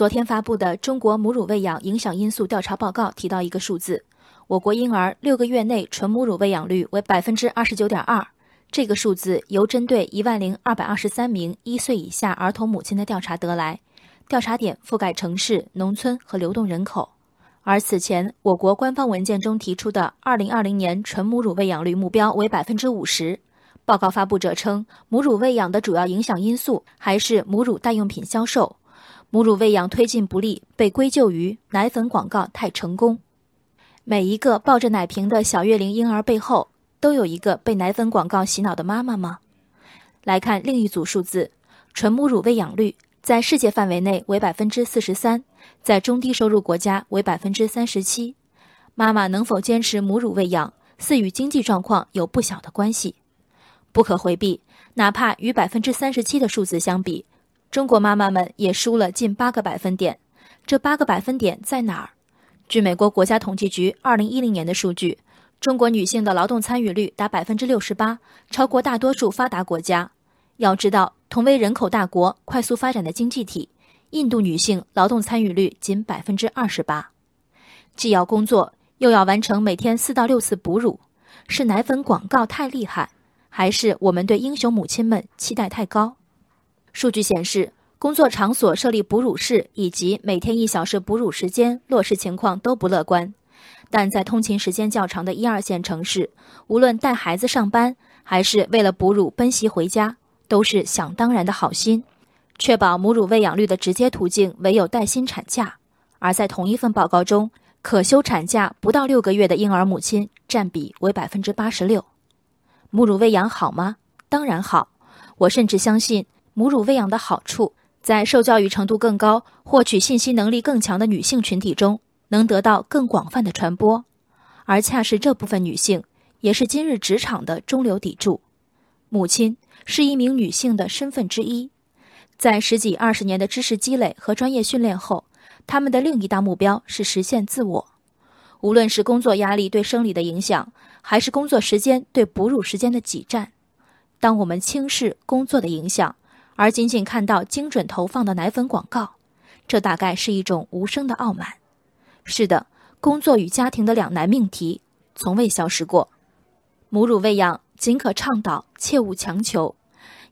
昨天发布的《中国母乳喂养影响因素调查报告》提到一个数字：我国婴儿六个月内纯母乳喂养率为百分之二十九点二。这个数字由针对一万零二百二十三名一岁以下儿童母亲的调查得来，调查点覆盖城市、农村和流动人口。而此前我国官方文件中提出的二零二零年纯母乳喂养率目标为百分之五十。报告发布者称，母乳喂养的主要影响因素还是母乳代用品销售，母乳喂养推进不利被归咎于奶粉广告太成功。每一个抱着奶瓶的小月龄婴儿背后。都有一个被奶粉广告洗脑的妈妈吗？来看另一组数字，纯母乳喂养率在世界范围内为百分之四十三，在中低收入国家为百分之三十七。妈妈能否坚持母乳喂养，似与经济状况有不小的关系。不可回避，哪怕与百分之三十七的数字相比，中国妈妈们也输了近八个百分点。这八个百分点在哪儿？据美国国家统计局二零一零年的数据。中国女性的劳动参与率达百分之六十八，超过大多数发达国家。要知道，同为人口大国、快速发展的经济体，印度女性劳动参与率仅百分之二十八。既要工作，又要完成每天四到六次哺乳，是奶粉广告太厉害，还是我们对英雄母亲们期待太高？数据显示，工作场所设立哺乳室以及每天一小时哺乳时间落实情况都不乐观。但在通勤时间较长的一二线城市，无论带孩子上班，还是为了哺乳奔袭回家，都是想当然的好心。确保母乳喂养率的直接途径唯有带薪产假，而在同一份报告中，可休产假不到六个月的婴儿母亲占比为百分之八十六。母乳喂养好吗？当然好。我甚至相信，母乳喂养的好处在受教育程度更高、获取信息能力更强的女性群体中。能得到更广泛的传播，而恰是这部分女性，也是今日职场的中流砥柱。母亲是一名女性的身份之一，在十几二十年的知识积累和专业训练后，她们的另一大目标是实现自我。无论是工作压力对生理的影响，还是工作时间对哺乳时间的挤占，当我们轻视工作的影响，而仅仅看到精准投放的奶粉广告，这大概是一种无声的傲慢。是的，工作与家庭的两难命题从未消失过。母乳喂养仅可倡导，切勿强求。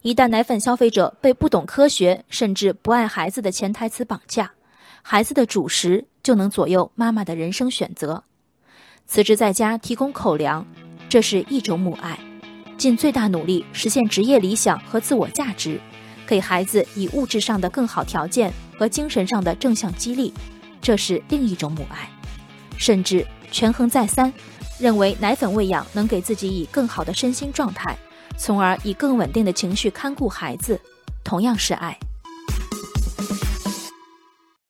一旦奶粉消费者被不懂科学甚至不爱孩子的潜台词绑架，孩子的主食就能左右妈妈的人生选择。辞职在家提供口粮，这是一种母爱；尽最大努力实现职业理想和自我价值，给孩子以物质上的更好条件和精神上的正向激励。这是另一种母爱，甚至权衡再三，认为奶粉喂养能给自己以更好的身心状态，从而以更稳定的情绪看顾孩子，同样是爱。